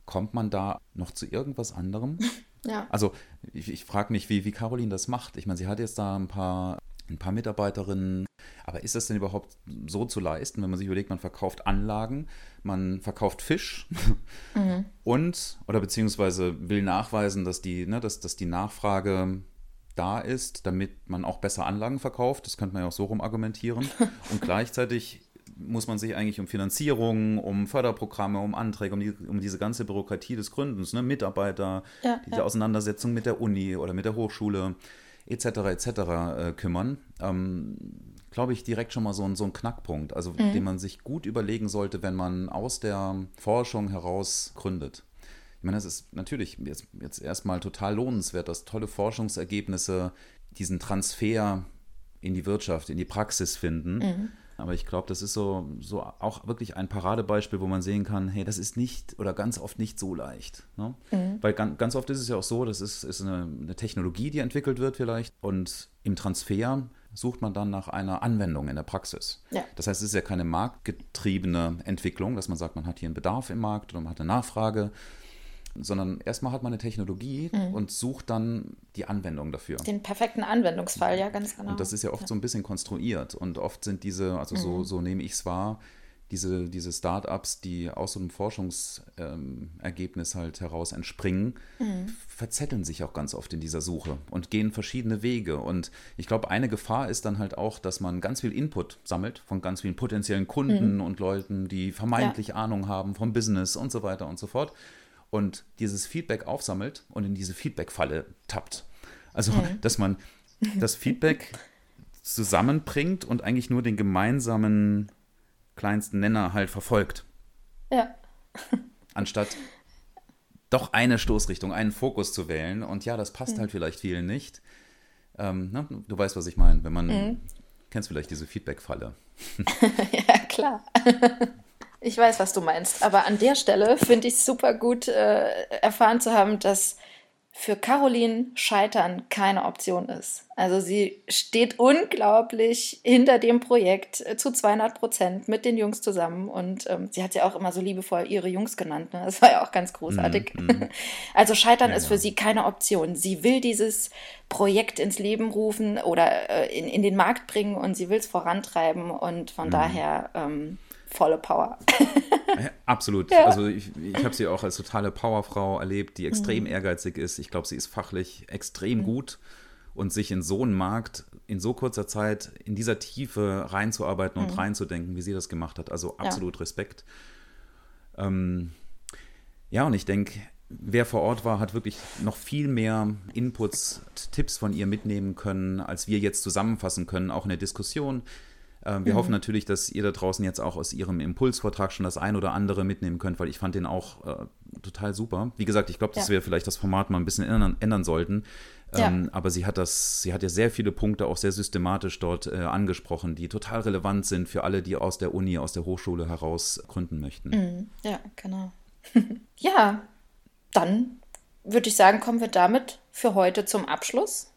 kommt man da noch zu irgendwas anderem? Ja. Also, ich, ich frage mich, wie, wie Caroline das macht. Ich meine, sie hat jetzt da ein paar ein paar Mitarbeiterinnen. Aber ist das denn überhaupt so zu leisten, wenn man sich überlegt, man verkauft Anlagen, man verkauft Fisch mhm. und oder beziehungsweise will nachweisen, dass die, ne, dass, dass die Nachfrage da ist, damit man auch besser Anlagen verkauft. Das könnte man ja auch so rum argumentieren. Und gleichzeitig muss man sich eigentlich um Finanzierung, um Förderprogramme, um Anträge, um, die, um diese ganze Bürokratie des Gründens, ne, Mitarbeiter, ja, diese ja. Auseinandersetzung mit der Uni oder mit der Hochschule etc. etc. Äh, kümmern, ähm, glaube ich, direkt schon mal so, so ein Knackpunkt, also mhm. den man sich gut überlegen sollte, wenn man aus der Forschung heraus gründet. Ich meine, es ist natürlich jetzt, jetzt erstmal total lohnenswert, dass tolle Forschungsergebnisse diesen Transfer in die Wirtschaft, in die Praxis finden. Mhm. Aber ich glaube, das ist so, so auch wirklich ein Paradebeispiel, wo man sehen kann, hey, das ist nicht oder ganz oft nicht so leicht. Ne? Mhm. Weil ganz, ganz, oft ist es ja auch so, das ist, ist eine, eine Technologie, die entwickelt wird vielleicht. Und im Transfer sucht man dann nach einer Anwendung in der Praxis. Ja. Das heißt, es ist ja keine marktgetriebene Entwicklung, dass man sagt, man hat hier einen Bedarf im Markt oder man hat eine Nachfrage, sondern erstmal hat man eine Technologie mhm. und sucht dann die Anwendung dafür. Den perfekten Anwendungsfall, ja, ganz genau. Und das ist ja oft ja. so ein bisschen konstruiert und oft sind diese, also mhm. so, so nehme ich es wahr, diese, diese Start-ups, die aus so einem Forschungsergebnis ähm, halt heraus entspringen, mhm. verzetteln sich auch ganz oft in dieser Suche und gehen verschiedene Wege. Und ich glaube, eine Gefahr ist dann halt auch, dass man ganz viel Input sammelt von ganz vielen potenziellen Kunden mhm. und Leuten, die vermeintlich ja. Ahnung haben vom Business und so weiter und so fort und dieses Feedback aufsammelt und in diese Feedback-Falle tappt. Also, mhm. dass man das Feedback zusammenbringt und eigentlich nur den gemeinsamen kleinsten Nenner halt verfolgt. Ja. Anstatt doch eine Stoßrichtung, einen Fokus zu wählen. Und ja, das passt mhm. halt vielleicht vielen nicht. Ähm, ne? Du weißt, was ich meine. Wenn man mhm. Kennst vielleicht diese Feedback-Falle? ja, klar. Ich weiß, was du meinst. Aber an der Stelle finde ich es super gut, äh, erfahren zu haben, dass für Caroline Scheitern keine Option ist. Also sie steht unglaublich hinter dem Projekt äh, zu 200 Prozent mit den Jungs zusammen und ähm, sie hat ja auch immer so liebevoll ihre Jungs genannt. Ne? Das war ja auch ganz großartig. Mm, mm. Also Scheitern ja, ist für sie keine Option. Sie will dieses Projekt ins Leben rufen oder äh, in, in den Markt bringen und sie will es vorantreiben und von mm. daher ähm, volle Power. Absolut. Ja. Also ich, ich habe sie auch als totale Powerfrau erlebt, die extrem mhm. ehrgeizig ist. Ich glaube, sie ist fachlich extrem mhm. gut und sich in so einen Markt in so kurzer Zeit in dieser Tiefe reinzuarbeiten und mhm. reinzudenken, wie sie das gemacht hat. Also absolut ja. Respekt. Ähm, ja, und ich denke, wer vor Ort war, hat wirklich noch viel mehr Inputs, Tipps von ihr mitnehmen können, als wir jetzt zusammenfassen können, auch in der Diskussion. Ähm, wir mhm. hoffen natürlich, dass ihr da draußen jetzt auch aus Ihrem Impulsvortrag schon das ein oder andere mitnehmen könnt, weil ich fand den auch äh, total super. Wie gesagt, ich glaube, dass ja. wir vielleicht das Format mal ein bisschen ändern, ändern sollten. Ähm, ja. Aber sie hat das, sie hat ja sehr viele Punkte auch sehr systematisch dort äh, angesprochen, die total relevant sind für alle, die aus der Uni, aus der Hochschule heraus gründen möchten. Mhm. Ja, genau. ja, dann würde ich sagen, kommen wir damit für heute zum Abschluss.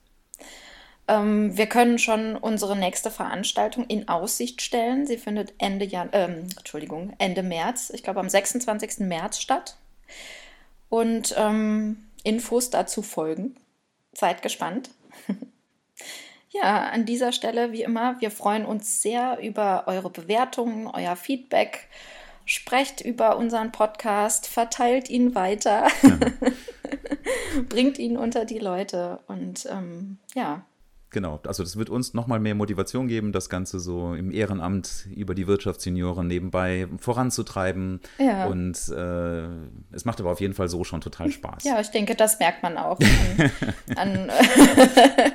Ähm, wir können schon unsere nächste Veranstaltung in Aussicht stellen. Sie findet Ende, Jan ähm, Entschuldigung, Ende März, ich glaube am 26. März statt. Und ähm, Infos dazu folgen. Seid gespannt. ja, an dieser Stelle, wie immer, wir freuen uns sehr über eure Bewertungen, euer Feedback. Sprecht über unseren Podcast, verteilt ihn weiter, bringt ihn unter die Leute und ähm, ja, Genau, also das wird uns nochmal mehr Motivation geben, das Ganze so im Ehrenamt über die Wirtschaftssenioren nebenbei voranzutreiben. Ja. Und äh, es macht aber auf jeden Fall so schon total Spaß. Ja, ich denke, das merkt man auch an, an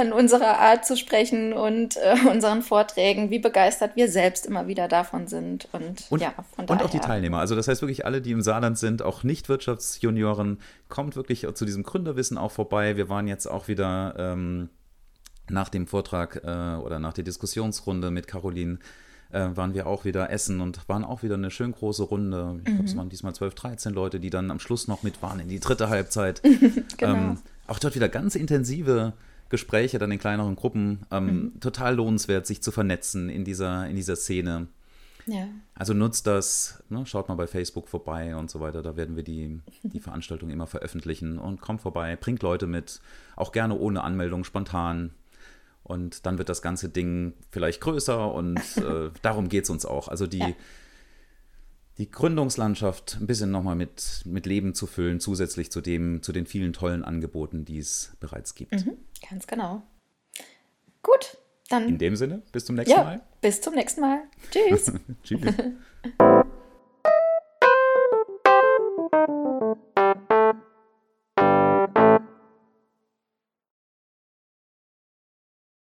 an unserer Art zu sprechen und äh, unseren Vorträgen, wie begeistert wir selbst immer wieder davon sind. Und, und ja. Und auch die Teilnehmer. Also das heißt wirklich alle, die im Saarland sind, auch Nicht-Wirtschaftsjunioren, kommt wirklich zu diesem Gründerwissen auch vorbei. Wir waren jetzt auch wieder ähm, nach dem Vortrag äh, oder nach der Diskussionsrunde mit Caroline äh, waren wir auch wieder essen und waren auch wieder eine schön große Runde. Ich glaube, es mhm. waren diesmal 12, 13 Leute, die dann am Schluss noch mit waren in die dritte Halbzeit. genau. Ähm, auch dort wieder ganz intensive Gespräche dann in kleineren Gruppen. Ähm, mhm. Total lohnenswert, sich zu vernetzen in dieser, in dieser Szene. Ja. Also nutzt das, ne, schaut mal bei Facebook vorbei und so weiter. Da werden wir die, die Veranstaltung immer veröffentlichen und kommt vorbei, bringt Leute mit, auch gerne ohne Anmeldung, spontan. Und dann wird das ganze Ding vielleicht größer und äh, darum geht es uns auch. Also die, ja die Gründungslandschaft ein bisschen nochmal mit, mit Leben zu füllen, zusätzlich zu, dem, zu den vielen tollen Angeboten, die es bereits gibt. Mhm, ganz genau. Gut, dann. In dem Sinne, bis zum nächsten ja, Mal. Bis zum nächsten Mal. Tschüss. Tschüss.